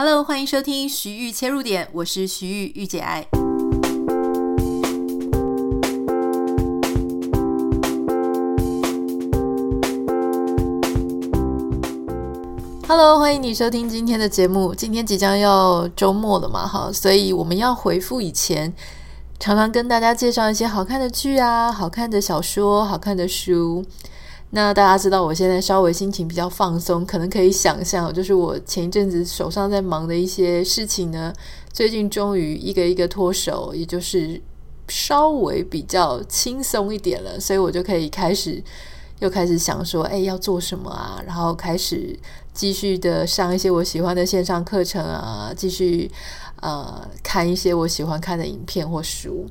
Hello，欢迎收听徐玉切入点，我是徐玉御姐爱。Hello，欢迎你收听今天的节目。今天即将要周末了嘛，哈，所以我们要回复以前常常跟大家介绍一些好看的剧啊、好看的小说、好看的书。那大家知道我现在稍微心情比较放松，可能可以想象，就是我前一阵子手上在忙的一些事情呢，最近终于一个一个脱手，也就是稍微比较轻松一点了，所以我就可以开始又开始想说，哎，要做什么啊？然后开始继续的上一些我喜欢的线上课程啊，继续呃看一些我喜欢看的影片或书。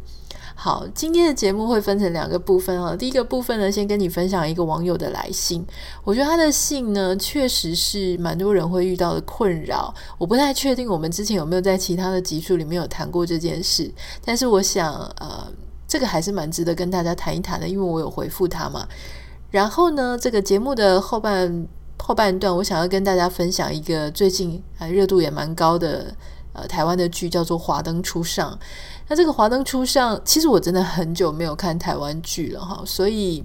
好，今天的节目会分成两个部分哈。第一个部分呢，先跟你分享一个网友的来信。我觉得他的信呢，确实是蛮多人会遇到的困扰。我不太确定我们之前有没有在其他的集数里面有谈过这件事，但是我想，呃，这个还是蛮值得跟大家谈一谈的，因为我有回复他嘛。然后呢，这个节目的后半后半段，我想要跟大家分享一个最近啊热度也蛮高的。呃，台湾的剧叫做《华灯初上》，那这个《华灯初上》，其实我真的很久没有看台湾剧了哈，所以，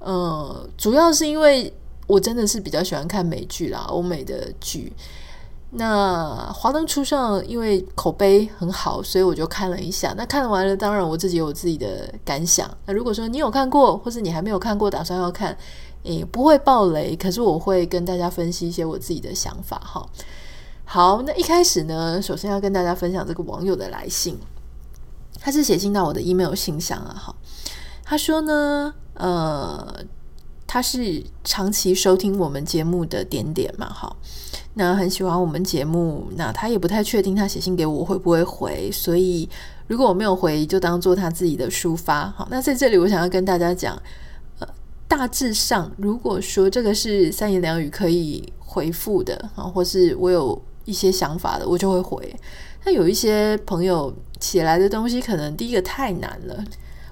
呃，主要是因为我真的是比较喜欢看美剧啦，欧美的剧。那《华灯初上》因为口碑很好，所以我就看了一下。那看完了，当然我自己有自己的感想。那如果说你有看过，或是你还没有看过，打算要看，也不会爆雷，可是我会跟大家分析一些我自己的想法哈。好，那一开始呢，首先要跟大家分享这个网友的来信，他是写信到我的 email 信箱啊。好，他说呢，呃，他是长期收听我们节目的点点嘛，好，那很喜欢我们节目，那他也不太确定他写信给我会不会回，所以如果我没有回，就当做他自己的抒发。好，那在这里我想要跟大家讲，呃，大致上，如果说这个是三言两语可以回复的啊，或是我有。一些想法的，我就会回。那有一些朋友写来的东西，可能第一个太难了，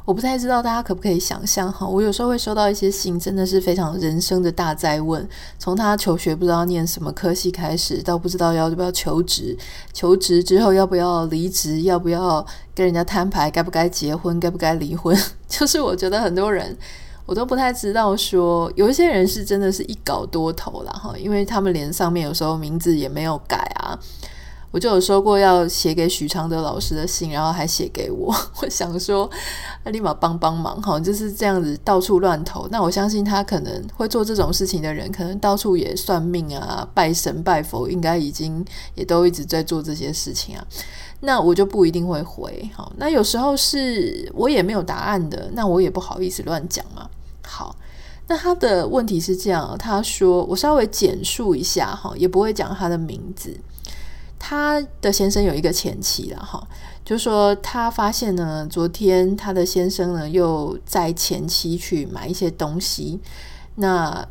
我不太知道大家可不可以想象哈。我有时候会收到一些信，真的是非常人生的大灾问，从他求学不知道念什么科系开始，到不知道要不要求职，求职之后要不要离职，要不要跟人家摊牌，该不该结婚，该不该离婚，就是我觉得很多人。我都不太知道说，有一些人是真的是一稿多投了哈，因为他们连上面有时候名字也没有改啊。我就有说过要写给许常德老师的信，然后还写给我。我想说，立马帮帮忙哈，就是这样子到处乱投。那我相信他可能会做这种事情的人，可能到处也算命啊、拜神拜佛，应该已经也都一直在做这些事情啊。那我就不一定会回。好，那有时候是我也没有答案的，那我也不好意思乱讲嘛。好，那他的问题是这样，他说我稍微简述一下哈，也不会讲他的名字。他的先生有一个前妻了哈，就说他发现呢，昨天他的先生呢又在前妻去买一些东西，那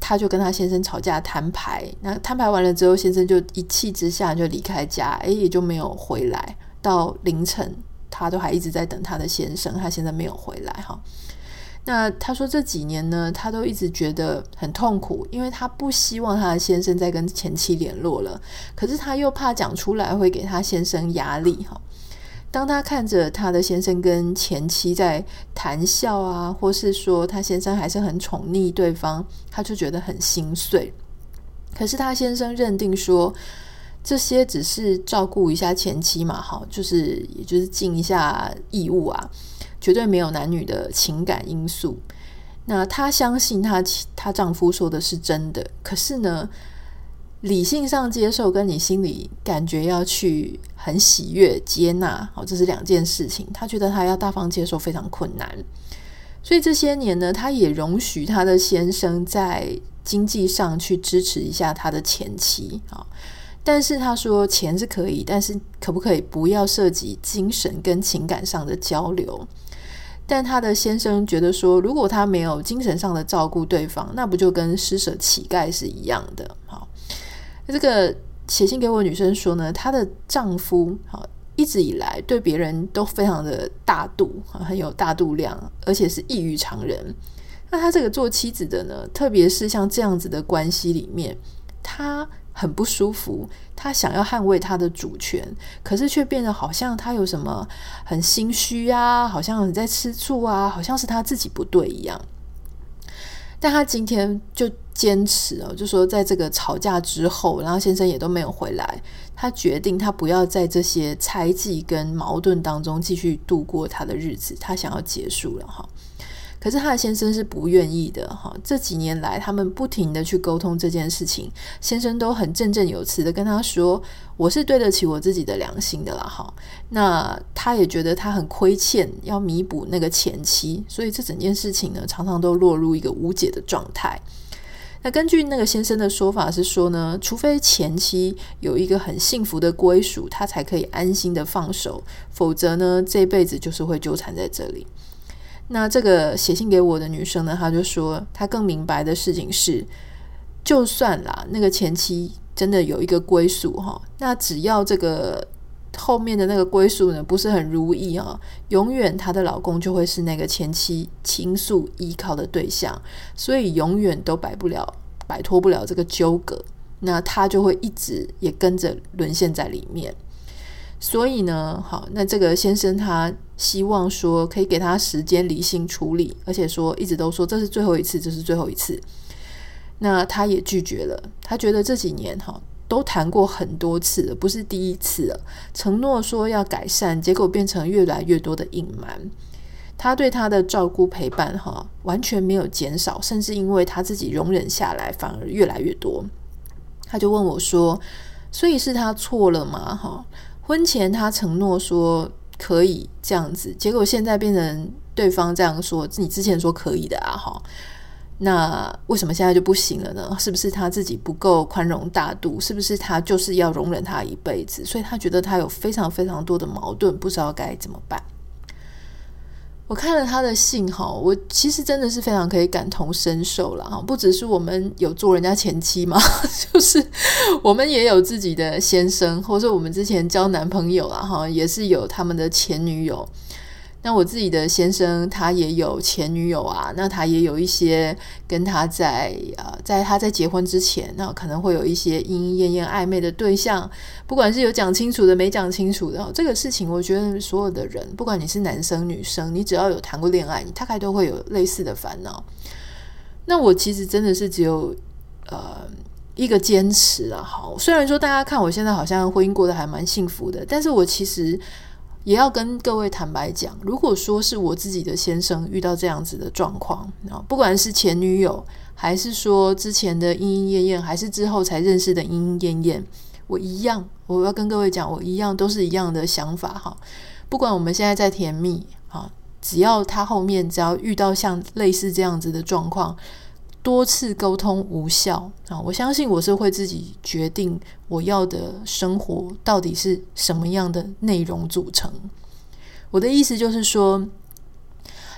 他就跟他先生吵架摊牌，那摊牌完了之后，先生就一气之下就离开家，诶，也就没有回来，到凌晨他都还一直在等他的先生，他现在没有回来哈。那他说这几年呢，他都一直觉得很痛苦，因为他不希望他的先生再跟前妻联络了，可是他又怕讲出来会给他先生压力哈。当他看着他的先生跟前妻在谈笑啊，或是说他先生还是很宠溺对方，他就觉得很心碎。可是他先生认定说，这些只是照顾一下前妻嘛，哈，就是也就是尽一下义务啊。绝对没有男女的情感因素。那她相信她她丈夫说的是真的，可是呢，理性上接受跟你心里感觉要去很喜悦接纳，好，这是两件事情。她觉得她要大方接受非常困难，所以这些年呢，她也容许她的先生在经济上去支持一下她的前妻，好，但是她说钱是可以，但是可不可以不要涉及精神跟情感上的交流？但她的先生觉得说，如果他没有精神上的照顾对方，那不就跟施舍乞丐是一样的？好，这个写信给我女生说呢，她的丈夫好一直以来对别人都非常的大度，很有大度量，而且是异于常人。那她这个做妻子的呢，特别是像这样子的关系里面，她很不舒服，他想要捍卫他的主权，可是却变得好像他有什么很心虚啊，好像很在吃醋啊，好像是他自己不对一样。但他今天就坚持哦，就说在这个吵架之后，然后先生也都没有回来，他决定他不要在这些猜忌跟矛盾当中继续度过他的日子，他想要结束了哈。可是他的先生是不愿意的哈。这几年来，他们不停的去沟通这件事情，先生都很振振有词的跟他说：“我是对得起我自己的良心的啦。”哈，那他也觉得他很亏欠，要弥补那个前妻，所以这整件事情呢，常常都落入一个无解的状态。那根据那个先生的说法是说呢，除非前妻有一个很幸福的归属，他才可以安心的放手，否则呢，这辈子就是会纠缠在这里。那这个写信给我的女生呢，她就说，她更明白的事情是，就算啦，那个前妻真的有一个归宿哈，那只要这个后面的那个归宿呢不是很如意啊，永远她的老公就会是那个前妻倾诉依靠的对象，所以永远都摆不了、摆脱不了这个纠葛，那她就会一直也跟着沦陷在里面。所以呢，好，那这个先生他希望说可以给他时间理性处理，而且说一直都说这是最后一次，这是最后一次。那他也拒绝了，他觉得这几年哈都谈过很多次了，不是第一次了。承诺说要改善，结果变成越来越多的隐瞒。他对他的照顾陪伴哈完全没有减少，甚至因为他自己容忍下来，反而越来越多。他就问我说：“所以是他错了吗？”哈。婚前他承诺说可以这样子，结果现在变成对方这样说，你之前说可以的啊，哈，那为什么现在就不行了呢？是不是他自己不够宽容大度？是不是他就是要容忍他一辈子？所以他觉得他有非常非常多的矛盾，不知道该怎么办。我看了他的信哈，我其实真的是非常可以感同身受了哈。不只是我们有做人家前妻嘛，就是我们也有自己的先生，或者说我们之前交男朋友了哈，也是有他们的前女友。那我自己的先生他也有前女友啊，那他也有一些跟他在呃，在他在结婚之前，那可能会有一些莺莺燕燕暧昧的对象，不管是有讲清楚的，没讲清楚的，这个事情我觉得所有的人，不管你是男生女生，你只要有谈过恋爱，你大概都会有类似的烦恼。那我其实真的是只有呃一个坚持啊，好，虽然说大家看我现在好像婚姻过得还蛮幸福的，但是我其实。也要跟各位坦白讲，如果说是我自己的先生遇到这样子的状况啊，不管是前女友，还是说之前的莺莺燕燕，还是之后才认识的莺莺燕燕，我一样，我要跟各位讲，我一样都是一样的想法哈。不管我们现在在甜蜜啊，只要他后面只要遇到像类似这样子的状况。多次沟通无效啊！我相信我是会自己决定我要的生活到底是什么样的内容组成。我的意思就是说，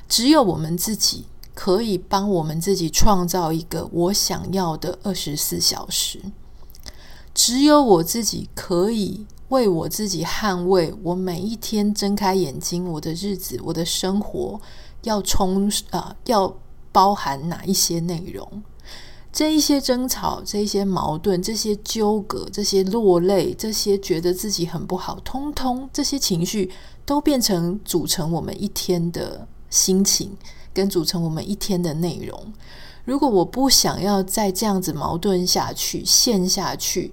只有我们自己可以帮我们自己创造一个我想要的二十四小时。只有我自己可以为我自己捍卫我每一天睁开眼睛，我的日子，我的生活要充啊要。包含哪一些内容？这一些争吵，这一些矛盾，这些纠葛，这些落泪，这些觉得自己很不好，通通这些情绪都变成组成我们一天的心情，跟组成我们一天的内容。如果我不想要再这样子矛盾下去，陷下去。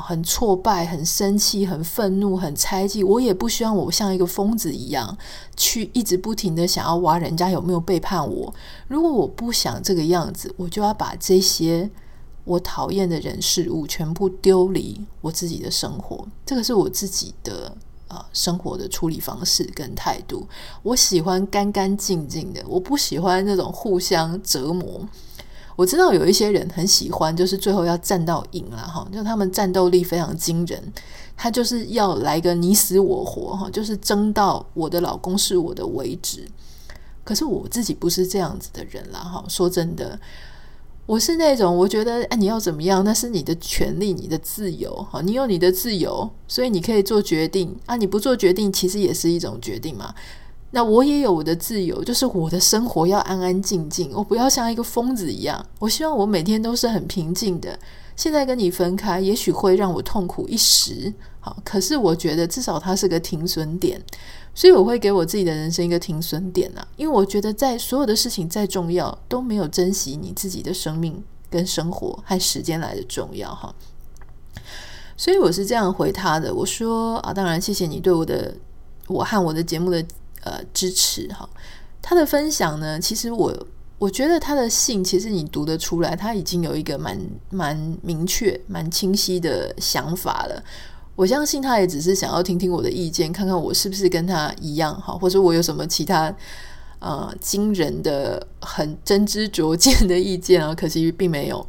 很挫败，很生气，很愤怒，很猜忌。我也不希望我像一个疯子一样，去一直不停的想要挖人家有没有背叛我。如果我不想这个样子，我就要把这些我讨厌的人事物全部丢离我自己的生活。这个是我自己的呃生活的处理方式跟态度。我喜欢干干净净的，我不喜欢那种互相折磨。我知道有一些人很喜欢，就是最后要战到赢了哈，就他们战斗力非常惊人，他就是要来个你死我活哈，就是争到我的老公是我的为止。可是我自己不是这样子的人啦哈，说真的，我是那种我觉得哎，你要怎么样，那是你的权利，你的自由哈，你有你的自由，所以你可以做决定啊，你不做决定其实也是一种决定嘛。那我也有我的自由，就是我的生活要安安静静，我不要像一个疯子一样。我希望我每天都是很平静的。现在跟你分开，也许会让我痛苦一时，好，可是我觉得至少它是个停损点，所以我会给我自己的人生一个停损点啊。因为我觉得在所有的事情再重要，都没有珍惜你自己的生命跟生活和时间来的重要哈。所以我是这样回他的，我说啊，当然谢谢你对我的我和我的节目的。呃，支持哈，他的分享呢，其实我我觉得他的信，其实你读得出来，他已经有一个蛮蛮明确、蛮清晰的想法了。我相信他也只是想要听听我的意见，看看我是不是跟他一样哈，或者我有什么其他呃惊人的、很真知灼见的意见啊，可惜并没有。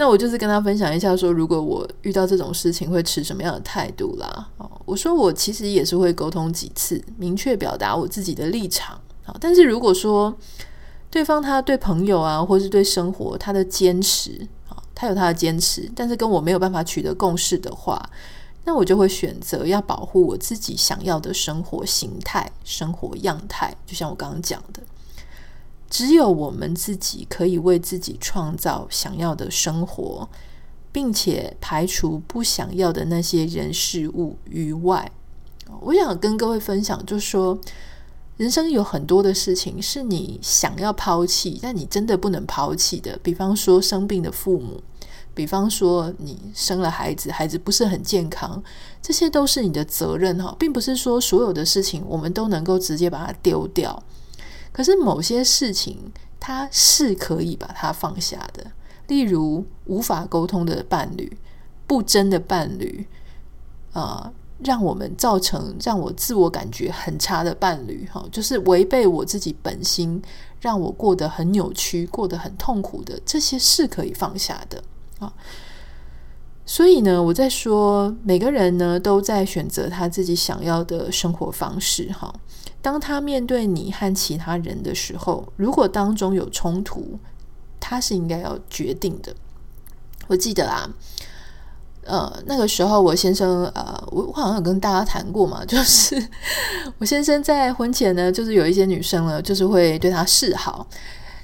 那我就是跟他分享一下，说如果我遇到这种事情会持什么样的态度啦。我说我其实也是会沟通几次，明确表达我自己的立场。但是如果说对方他对朋友啊，或是对生活他的坚持啊，他有他的坚持，但是跟我没有办法取得共识的话，那我就会选择要保护我自己想要的生活形态、生活样态。就像我刚刚讲的。只有我们自己可以为自己创造想要的生活，并且排除不想要的那些人事物于外。我想跟各位分享，就是说，人生有很多的事情是你想要抛弃，但你真的不能抛弃的。比方说生病的父母，比方说你生了孩子，孩子不是很健康，这些都是你的责任哈，并不是说所有的事情我们都能够直接把它丢掉。可是某些事情，它是可以把它放下的。例如，无法沟通的伴侣、不真的伴侣，啊、让我们造成让我自我感觉很差的伴侣，哈，就是违背我自己本心，让我过得很扭曲、过得很痛苦的，这些是可以放下的啊。所以呢，我在说，每个人呢都在选择他自己想要的生活方式，哈。当他面对你和其他人的时候，如果当中有冲突，他是应该要决定的。我记得啊，呃，那个时候我先生，呃，我我好像有跟大家谈过嘛，就是我先生在婚前呢，就是有一些女生呢，就是会对他示好。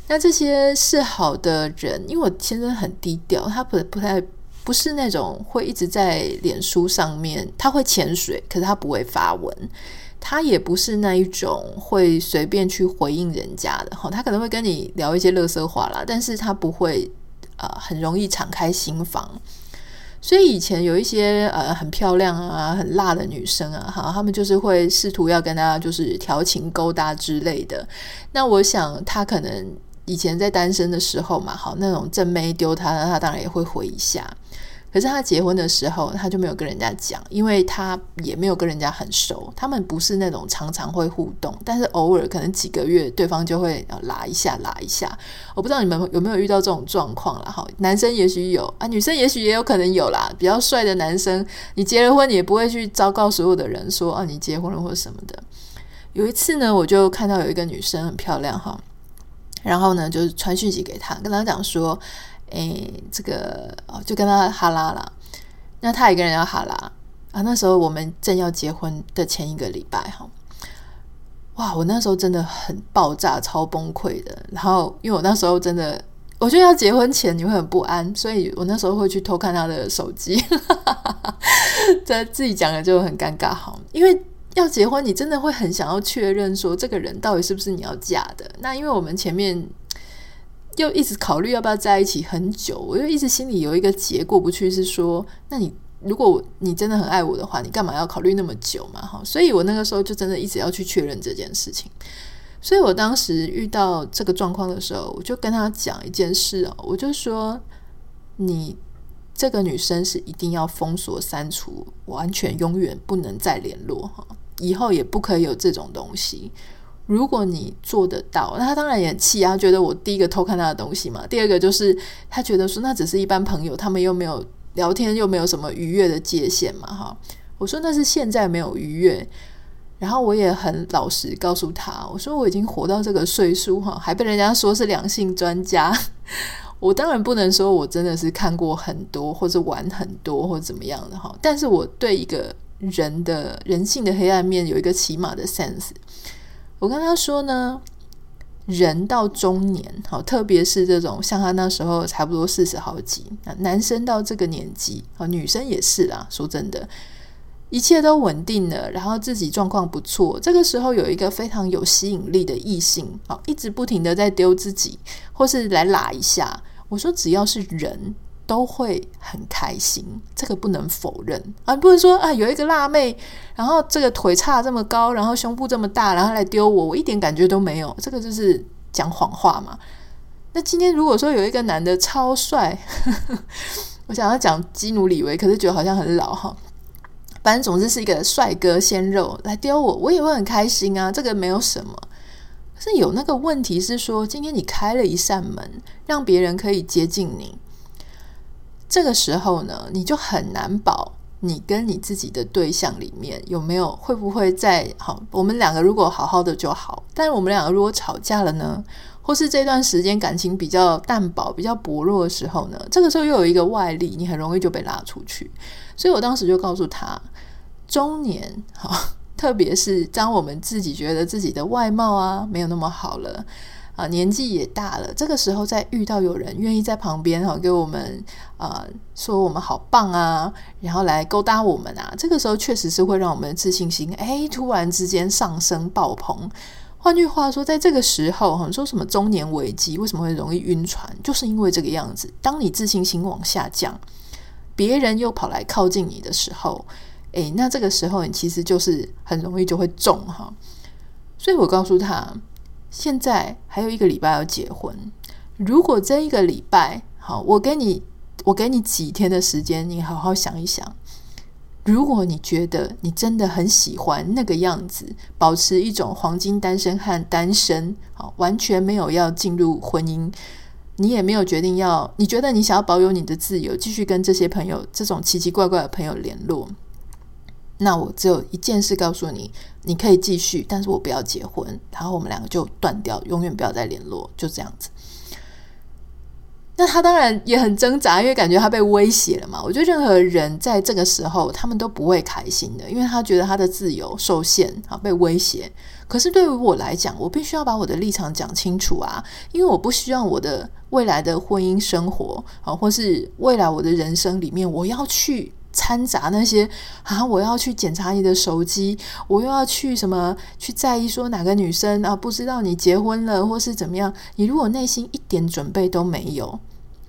那这些示好的人，因为我先生很低调，他不不太不是那种会一直在脸书上面，他会潜水，可是他不会发文。他也不是那一种会随便去回应人家的哈，他可能会跟你聊一些乐色话啦，但是他不会呃很容易敞开心房。所以以前有一些呃很漂亮啊、很辣的女生啊，哈，他们就是会试图要跟他就是调情勾搭之类的。那我想他可能以前在单身的时候嘛，好，那种正妹丢他，他当然也会回一下。可是他结婚的时候，他就没有跟人家讲，因为他也没有跟人家很熟。他们不是那种常常会互动，但是偶尔可能几个月，对方就会拉一下拉一下。我不知道你们有没有遇到这种状况啦。哈，男生也许有啊，女生也许也有可能有啦。比较帅的男生，你结了婚，你也不会去昭告所有的人说啊，你结婚了或者什么的。有一次呢，我就看到有一个女生很漂亮哈，然后呢，就是传讯息给他，跟他讲说。诶，这个哦，就跟他哈拉了。那他也跟人家哈拉啊。那时候我们正要结婚的前一个礼拜哈，哇！我那时候真的很爆炸，超崩溃的。然后，因为我那时候真的，我觉得要结婚前你会很不安，所以我那时候会去偷看他的手机。在自己讲的就很尴尬哈，因为要结婚，你真的会很想要确认说这个人到底是不是你要嫁的。那因为我们前面。又一直考虑要不要在一起很久，我就一直心里有一个结过不去，是说，那你如果你真的很爱我的话，你干嘛要考虑那么久嘛？哈，所以我那个时候就真的一直要去确认这件事情。所以我当时遇到这个状况的时候，我就跟他讲一件事哦，我就说，你这个女生是一定要封锁、删除，完全永远不能再联络哈，以后也不可以有这种东西。如果你做得到，那他当然也气啊，觉得我第一个偷看他的东西嘛，第二个就是他觉得说那只是一般朋友，他们又没有聊天，又没有什么逾越的界限嘛，哈。我说那是现在没有逾越，然后我也很老实告诉他，我说我已经活到这个岁数哈，还被人家说是两性专家，我当然不能说我真的是看过很多或者玩很多或者怎么样的哈，但是我对一个人的人性的黑暗面有一个起码的 sense。我跟他说呢，人到中年，好，特别是这种像他那时候差不多四十好几，男生到这个年纪，啊，女生也是啦。说真的，一切都稳定了，然后自己状况不错，这个时候有一个非常有吸引力的异性，好，一直不停的在丢自己，或是来拉一下。我说，只要是人。都会很开心，这个不能否认啊！不是说啊，有一个辣妹，然后这个腿差这么高，然后胸部这么大，然后来丢我，我一点感觉都没有，这个就是讲谎话嘛。那今天如果说有一个男的超帅，呵 呵我想要讲基努李维，可是觉得好像很老哈。反正总之是一个帅哥鲜肉来丢我，我也会很开心啊，这个没有什么。是有那个问题是说，今天你开了一扇门，让别人可以接近你。这个时候呢，你就很难保你跟你自己的对象里面有没有会不会在好，我们两个如果好好的就好，但是我们两个如果吵架了呢，或是这段时间感情比较淡薄、比较薄弱的时候呢，这个时候又有一个外力，你很容易就被拉出去。所以我当时就告诉他，中年好，特别是当我们自己觉得自己的外貌啊没有那么好了。啊，年纪也大了，这个时候再遇到有人愿意在旁边哈，给我们啊、说我们好棒啊，然后来勾搭我们啊，这个时候确实是会让我们的自信心哎突然之间上升爆棚。换句话说，在这个时候哈，说什么中年危机为什么会容易晕船，就是因为这个样子。当你自信心往下降，别人又跑来靠近你的时候，哎，那这个时候你其实就是很容易就会中哈。所以我告诉他。现在还有一个礼拜要结婚，如果这一个礼拜好，我给你，我给你几天的时间，你好好想一想。如果你觉得你真的很喜欢那个样子，保持一种黄金单身汉单身，好，完全没有要进入婚姻，你也没有决定要，你觉得你想要保有你的自由，继续跟这些朋友这种奇奇怪怪的朋友联络。那我只有一件事告诉你，你可以继续，但是我不要结婚，然后我们两个就断掉，永远不要再联络，就这样子。那他当然也很挣扎，因为感觉他被威胁了嘛。我觉得任何人在这个时候，他们都不会开心的，因为他觉得他的自由受限啊，被威胁。可是对于我来讲，我必须要把我的立场讲清楚啊，因为我不希望我的未来的婚姻生活啊，或是未来我的人生里面，我要去。掺杂那些啊，我要去检查你的手机，我又要去什么去在意说哪个女生啊，不知道你结婚了或是怎么样？你如果内心一点准备都没有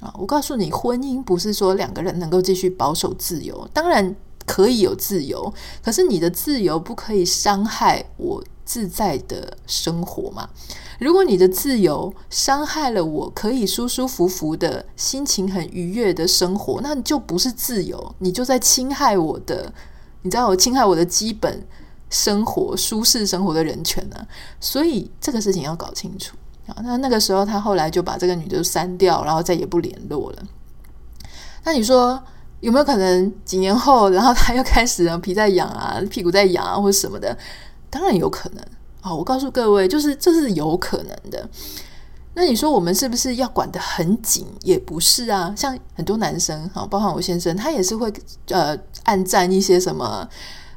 啊，我告诉你，婚姻不是说两个人能够继续保守自由，当然可以有自由，可是你的自由不可以伤害我自在的生活嘛。如果你的自由伤害了我可以舒舒服服的心情很愉悦的生活，那你就不是自由，你就在侵害我的，你知道我侵害我的基本生活舒适生活的人权呢、所以这个事情要搞清楚啊。那那个时候他后来就把这个女的删掉，然后再也不联络了。那你说有没有可能几年后，然后他又开始皮在痒啊，屁股在痒啊，或者什么的？当然有可能。啊，我告诉各位，就是这是有可能的。那你说我们是不是要管得很紧？也不是啊。像很多男生，哈，包括我先生，他也是会呃暗赞一些什么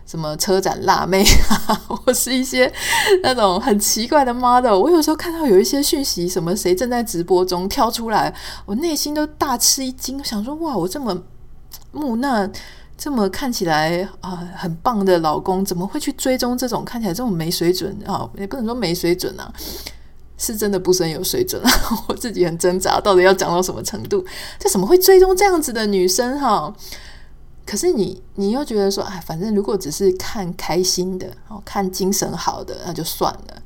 什么车展辣妹啊，或是一些那种很奇怪的 model。我有时候看到有一些讯息，什么谁正在直播中跳出来，我内心都大吃一惊，想说哇，我这么木讷。这么看起来啊、很棒的老公，怎么会去追踪这种看起来这么没水准啊？也不能说没水准啊，是真的不是很有水准啊。我自己很挣扎，到底要讲到什么程度？这怎么会追踪这样子的女生哈？可是你你又觉得说，哎，反正如果只是看开心的，哦看精神好的，那就算了。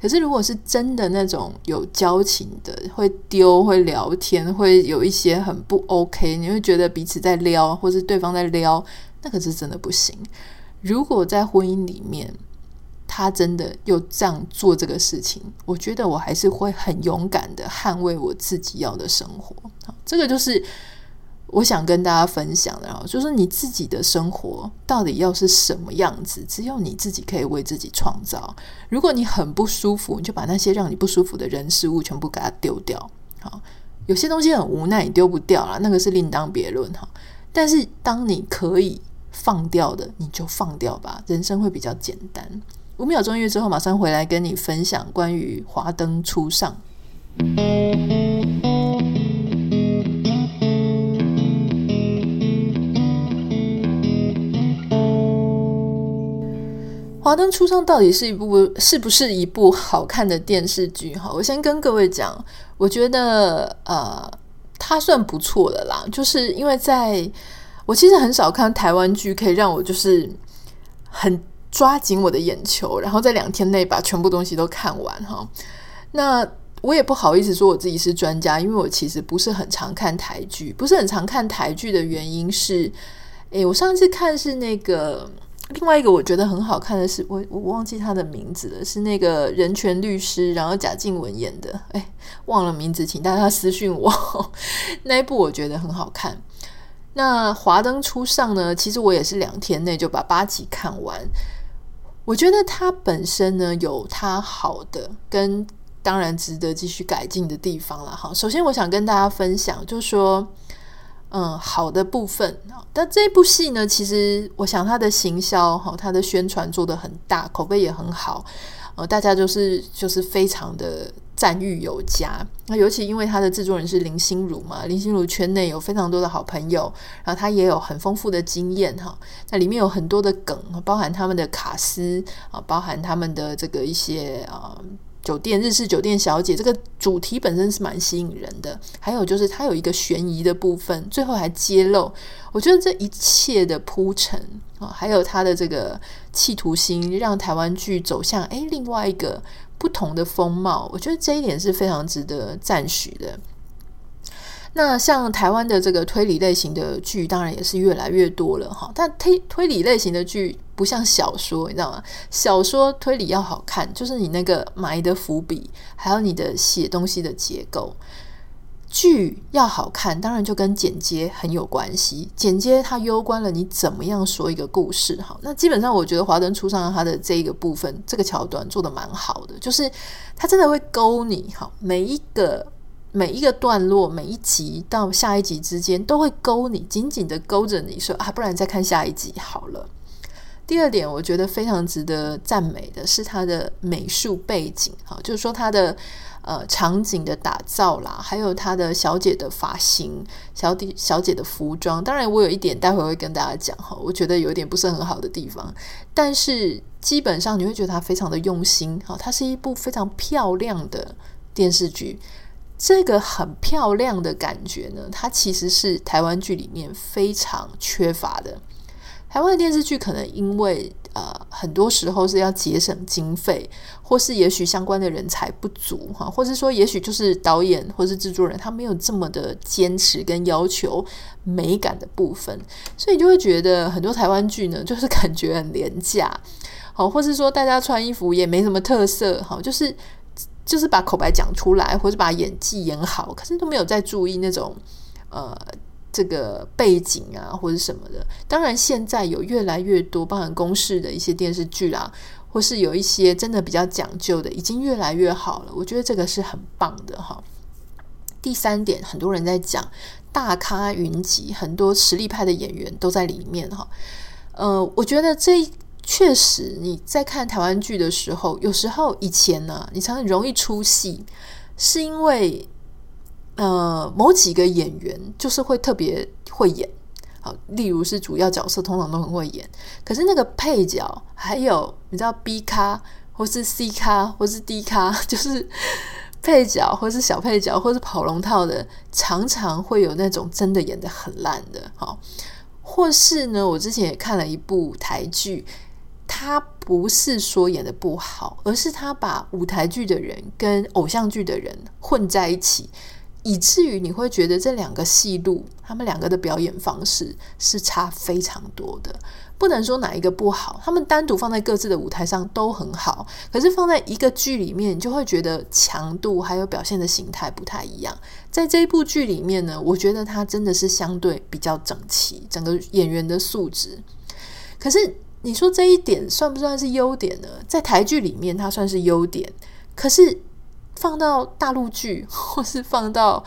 可是，如果是真的那种有交情的，会丢、会聊天，会有一些很不 OK，你会觉得彼此在撩，或是对方在撩，那可是真的不行。如果在婚姻里面，他真的又这样做这个事情，我觉得我还是会很勇敢的捍卫我自己要的生活。这个就是。我想跟大家分享的，然后就是你自己的生活到底要是什么样子，只有你自己可以为自己创造。如果你很不舒服，你就把那些让你不舒服的人事物全部给它丢掉。好，有些东西很无奈，你丢不掉了，那个是另当别论哈。但是当你可以放掉的，你就放掉吧，人生会比较简单。五秒钟音乐之后，马上回来跟你分享关于《华灯初上》。《华灯初上》到底是一部是不是一部好看的电视剧？哈，我先跟各位讲，我觉得呃，它算不错的啦。就是因为在我其实很少看台湾剧，可以让我就是很抓紧我的眼球，然后在两天内把全部东西都看完哈。那我也不好意思说我自己是专家，因为我其实不是很常看台剧，不是很常看台剧的原因是，诶，我上次看是那个。另外一个我觉得很好看的是，我我忘记他的名字了，是那个人权律师，然后贾静雯演的，哎，忘了名字，请大家私讯我。那一部我觉得很好看。那《华灯初上》呢，其实我也是两天内就把八集看完。我觉得它本身呢有它好的，跟当然值得继续改进的地方了。哈，首先我想跟大家分享，就是说。嗯，好的部分。但这部戏呢，其实我想它的行销哈，它的宣传做得很大，口碑也很好。呃，大家就是就是非常的赞誉有加。那尤其因为它的制作人是林心如嘛，林心如圈内有非常多的好朋友，然后他也有很丰富的经验哈。那里面有很多的梗，包含他们的卡司啊，包含他们的这个一些啊。酒店日式酒店小姐这个主题本身是蛮吸引人的，还有就是它有一个悬疑的部分，最后还揭露。我觉得这一切的铺陈啊，还有它的这个企图心，让台湾剧走向诶另外一个不同的风貌。我觉得这一点是非常值得赞许的。那像台湾的这个推理类型的剧，当然也是越来越多了哈。但推推理类型的剧不像小说，你知道吗？小说推理要好看，就是你那个埋的伏笔，还有你的写东西的结构。剧要好看，当然就跟剪接很有关系。剪接它攸关了你怎么样说一个故事。哈，那基本上我觉得《华灯初上》它的这一个部分，这个桥段做得蛮好的，就是它真的会勾你哈，每一个。每一个段落，每一集到下一集之间，都会勾你，紧紧的勾着你说啊，不然再看下一集好了。第二点，我觉得非常值得赞美的是它的美术背景，哈，就是说它的呃场景的打造啦，还有它的小姐的发型、小弟小姐的服装。当然，我有一点待会会跟大家讲哈，我觉得有一点不是很好的地方，但是基本上你会觉得它非常的用心，哈，它是一部非常漂亮的电视剧。这个很漂亮的感觉呢，它其实是台湾剧里面非常缺乏的。台湾的电视剧可能因为呃很多时候是要节省经费，或是也许相关的人才不足哈，或者说也许就是导演或是制作人他没有这么的坚持跟要求美感的部分，所以就会觉得很多台湾剧呢 就是感觉很廉价，好，或是说大家穿衣服也没什么特色，好，就是。就是把口白讲出来，或者把演技演好，可是都没有在注意那种呃这个背景啊，或者什么的。当然，现在有越来越多包含公式的一些电视剧啦，或是有一些真的比较讲究的，已经越来越好了。我觉得这个是很棒的哈。第三点，很多人在讲大咖云集，很多实力派的演员都在里面哈。呃，我觉得这。确实，你在看台湾剧的时候，有时候以前呢、你常常容易出戏，是因为呃某几个演员就是会特别会演，好，例如是主要角色通常都很会演，可是那个配角还有你知道 B 咖或是 C 咖或是 D 咖，就是配角或是小配角或是跑龙套的，常常会有那种真的演得很烂的，好，或是呢，我之前也看了一部台剧。他不是说演得不好，而是他把舞台剧的人跟偶像剧的人混在一起，以至于你会觉得这两个戏路，他们两个的表演方式是差非常多的。不能说哪一个不好，他们单独放在各自的舞台上都很好，可是放在一个剧里面，你就会觉得强度还有表现的形态不太一样。在这一部剧里面呢，我觉得他真的是相对比较整齐，整个演员的素质，可是。你说这一点算不算是优点呢？在台剧里面，它算是优点。可是放到大陆剧，或是放到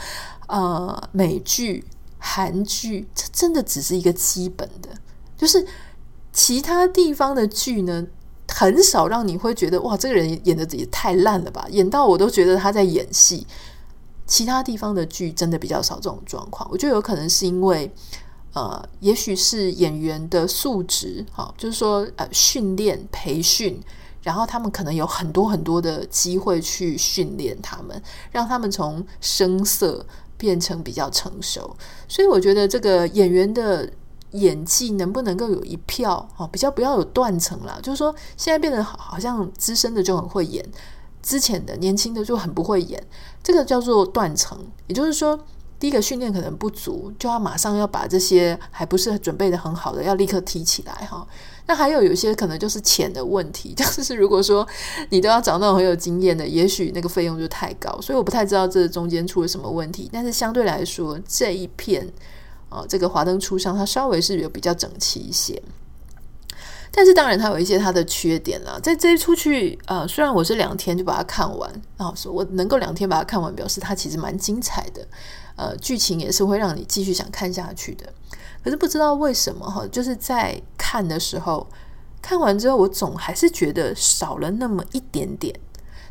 呃美剧、韩剧，这真的只是一个基本的。就是其他地方的剧呢，很少让你会觉得哇，这个人演的也太烂了吧，演到我都觉得他在演戏。其他地方的剧真的比较少这种状况，我觉得有可能是因为，呃，也许是演员的素质，哈，就是说呃，训练培训，然后他们可能有很多很多的机会去训练他们，让他们从生涩变成比较成熟。所以我觉得这个演员的演技能不能够有一票，哈，比较不要有断层啦，就是说现在变得好像资深的就很会演。之前的年轻的就很不会演，这个叫做断层。也就是说，第一个训练可能不足，就要马上要把这些还不是准备的很好的，要立刻提起来哈。那还有有些可能就是钱的问题，就是如果说你都要找那种很有经验的，也许那个费用就太高。所以我不太知道这中间出了什么问题。但是相对来说，这一片啊、这个华灯初上，它稍微是有比较整齐一些。但是当然，它有一些它的缺点啦。在这一出去，呃，虽然我是两天就把它看完，然后说我能够两天把它看完，表示它其实蛮精彩的，呃，剧情也是会让你继续想看下去的。可是不知道为什么哈，就是在看的时候，看完之后，我总还是觉得少了那么一点点。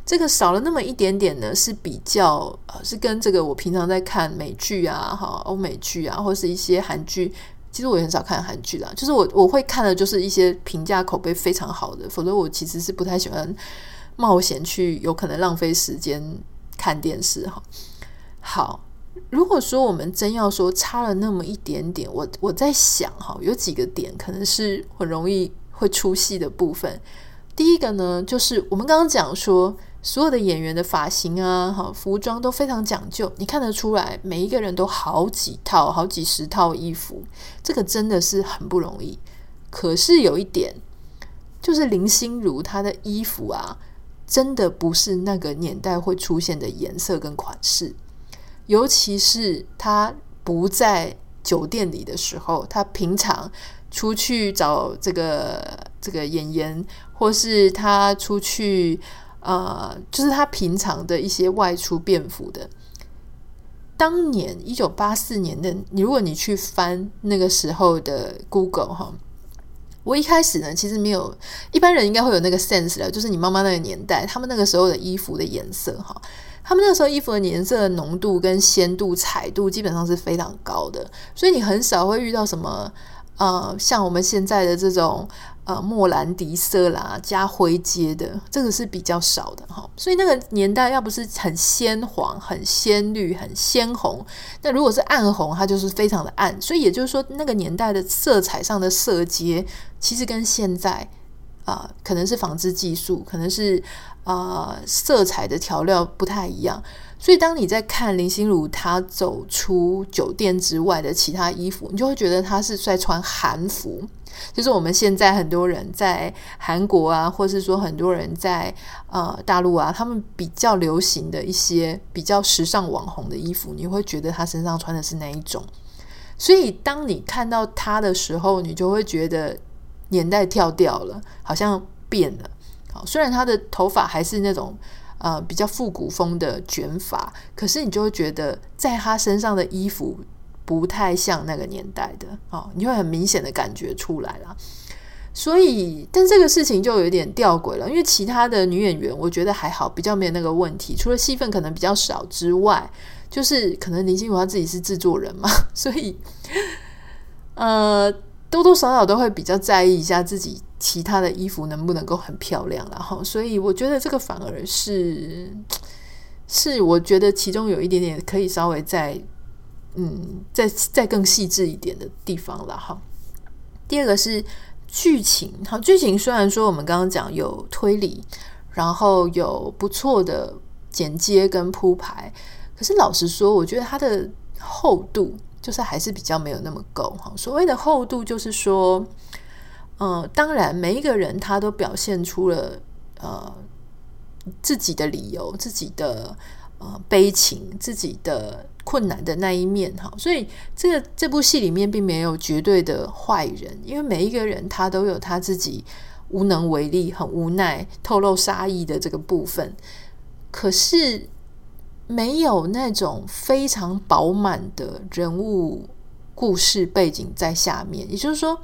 这个少了那么一点点呢，是比较呃，是跟这个我平常在看美剧啊，哈，欧美剧啊，或是一些韩剧。其实我也很少看韩剧啦，就是我我会看的就是一些评价口碑非常好的，否则我其实是不太喜欢冒险去有可能浪费时间看电视哈。好，如果说我们真要说差了那么一点点，我我在想哈，有几个点可能是很容易会出戏的部分。第一个呢，就是我们刚刚讲说。所有的演员的发型啊，哈，服装都非常讲究，你看得出来，每一个人都好几套、好几十套衣服，这个真的是很不容易。可是有一点，就是林心如她的衣服啊，真的不是那个年代会出现的颜色跟款式，尤其是他不在酒店里的时候，他平常出去找这个这个演员，或是他出去。呃，就是他平常的一些外出便服的。当年一九八四年的，如果你去翻那个时候的 Google 哈，我一开始呢，其实没有一般人应该会有那个 sense 了，就是你妈妈那个年代，他们那个时候的衣服的颜色哈，他们那个时候衣服的颜色浓度跟鲜度、彩度基本上是非常高的，所以你很少会遇到什么呃，像我们现在的这种。呃，莫兰迪色啦，加灰阶的，这个是比较少的哈。所以那个年代要不是很鲜黄、很鲜绿、很鲜红，那如果是暗红，它就是非常的暗。所以也就是说，那个年代的色彩上的色阶，其实跟现在啊、可能是纺织技术，可能是啊、色彩的调料不太一样。所以当你在看林心如她走出酒店之外的其他衣服，你就会觉得她是在穿韩服。就是我们现在很多人在韩国啊，或是说很多人在呃大陆啊，他们比较流行的一些比较时尚网红的衣服，你会觉得他身上穿的是哪一种？所以当你看到他的时候，你就会觉得年代跳掉了，好像变了。好，虽然他的头发还是那种呃比较复古风的卷发，可是你就会觉得在他身上的衣服。不太像那个年代的哦，你会很明显的感觉出来了。所以，但这个事情就有点吊诡了，因为其他的女演员我觉得还好，比较没有那个问题。除了戏份可能比较少之外，就是可能林心如她自己是制作人嘛，所以呃，多多少少都会比较在意一下自己其他的衣服能不能够很漂亮，然后，所以我觉得这个反而是是我觉得其中有一点点可以稍微再。嗯，再再更细致一点的地方了哈。第二个是剧情，好，剧情虽然说我们刚刚讲有推理，然后有不错的剪接跟铺排，可是老实说，我觉得它的厚度就是还是比较没有那么够哈。所谓的厚度，就是说，呃，当然每一个人他都表现出了呃自己的理由，自己的呃悲情，自己的。困难的那一面哈，所以这个这部戏里面并没有绝对的坏人，因为每一个人他都有他自己无能为力、很无奈、透露杀意的这个部分，可是没有那种非常饱满的人物故事背景在下面。也就是说，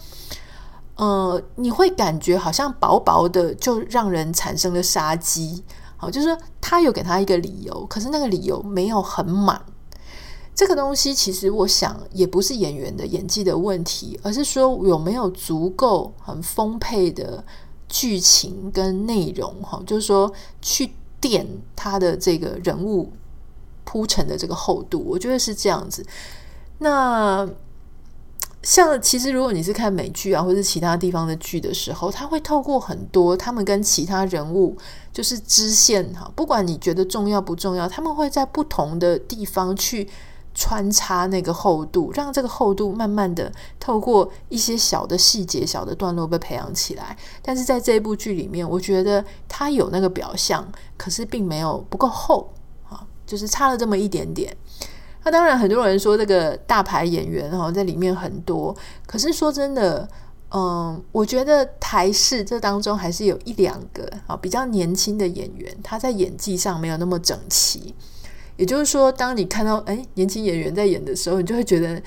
呃，你会感觉好像薄薄的，就让人产生了杀机。好，就是说他有给他一个理由，可是那个理由没有很满。这个东西其实我想也不是演员的演技的问题，而是说有没有足够很丰沛的剧情跟内容。哈，就是说去垫他的这个人物铺陈的这个厚度，我觉得是这样子。那。像其实，如果你是看美剧啊，或者其他地方的剧的时候，他会透过很多他们跟其他人物就是支线哈，不管你觉得重要不重要，他们会在不同的地方去穿插那个厚度，让这个厚度慢慢的透过一些小的细节、小的段落被培养起来。但是在这一部剧里面，我觉得他有那个表象，可是并没有不够厚，就是差了这么一点点。那当然，很多人说这个大牌演员哈在里面很多，可是说真的，嗯，我觉得台视这当中还是有一两个啊比较年轻的演员，他在演技上没有那么整齐。也就是说，当你看到诶年轻演员在演的时候，你就会觉得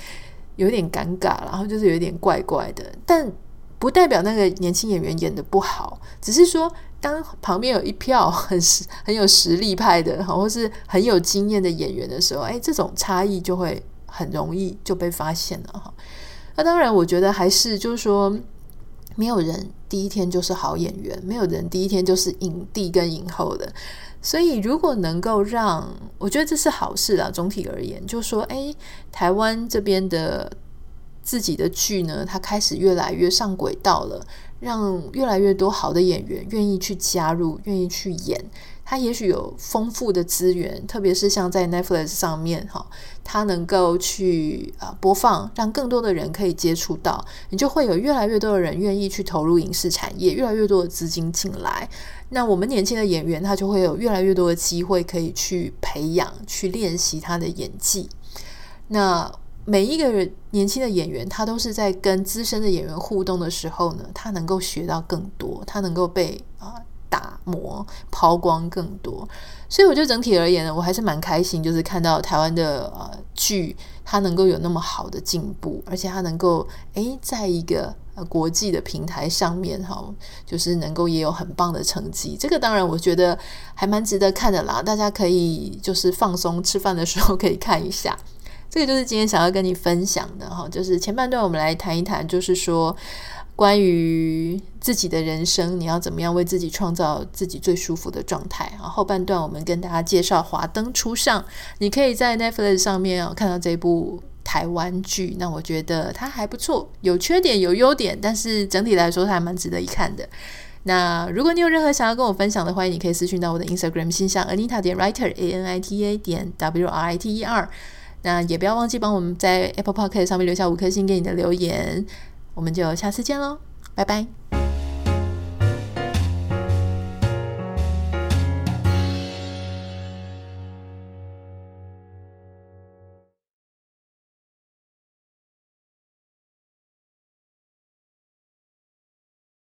有点尴尬，然后就是有点怪怪的。但不代表那个年轻演员演得不好，只是说。当旁边有一票很实很有实力派的，或是很有经验的演员的时候，哎，这种差异就会很容易就被发现了哈。那当然，我觉得还是就是说，没有人第一天就是好演员，没有人第一天就是影帝跟影后的。所以，如果能够让，我觉得这是好事啊。总体而言，就说，哎，台湾这边的自己的剧呢，它开始越来越上轨道了。让越来越多好的演员愿意去加入，愿意去演。他也许有丰富的资源，特别是像在 Netflix 上面，哈，他能够去啊播放，让更多的人可以接触到。你就会有越来越多的人愿意去投入影视产业，越来越多的资金进来。那我们年轻的演员，他就会有越来越多的机会可以去培养、去练习他的演技。那。每一个人年轻的演员，他都是在跟资深的演员互动的时候呢，他能够学到更多，他能够被啊、打磨、抛光更多。所以我觉得整体而言呢，我还是蛮开心，就是看到台湾的呃剧，它能够有那么好的进步，而且它能够诶，在一个国际的平台上面哈，就是能够也有很棒的成绩。这个当然我觉得还蛮值得看的啦，大家可以就是放松吃饭的时候可以看一下。这个就是今天想要跟你分享的哈，就是前半段我们来谈一谈，就是说关于自己的人生，你要怎么样为自己创造自己最舒服的状态。然后半段我们跟大家介绍《华灯初上》，你可以在 Netflix 上面啊看到这部台湾剧，那我觉得它还不错，有缺点有优点，但是整体来说它还蛮值得一看的。那如果你有任何想要跟我分享的，欢迎你可以私讯到我的 Instagram 信箱 Anita 点 Writer A N I T A 点 W R I T E R。那也不要忘记帮我们在 Apple p o c k e t 上面留下五颗星给你的留言，我们就下次见喽，拜拜。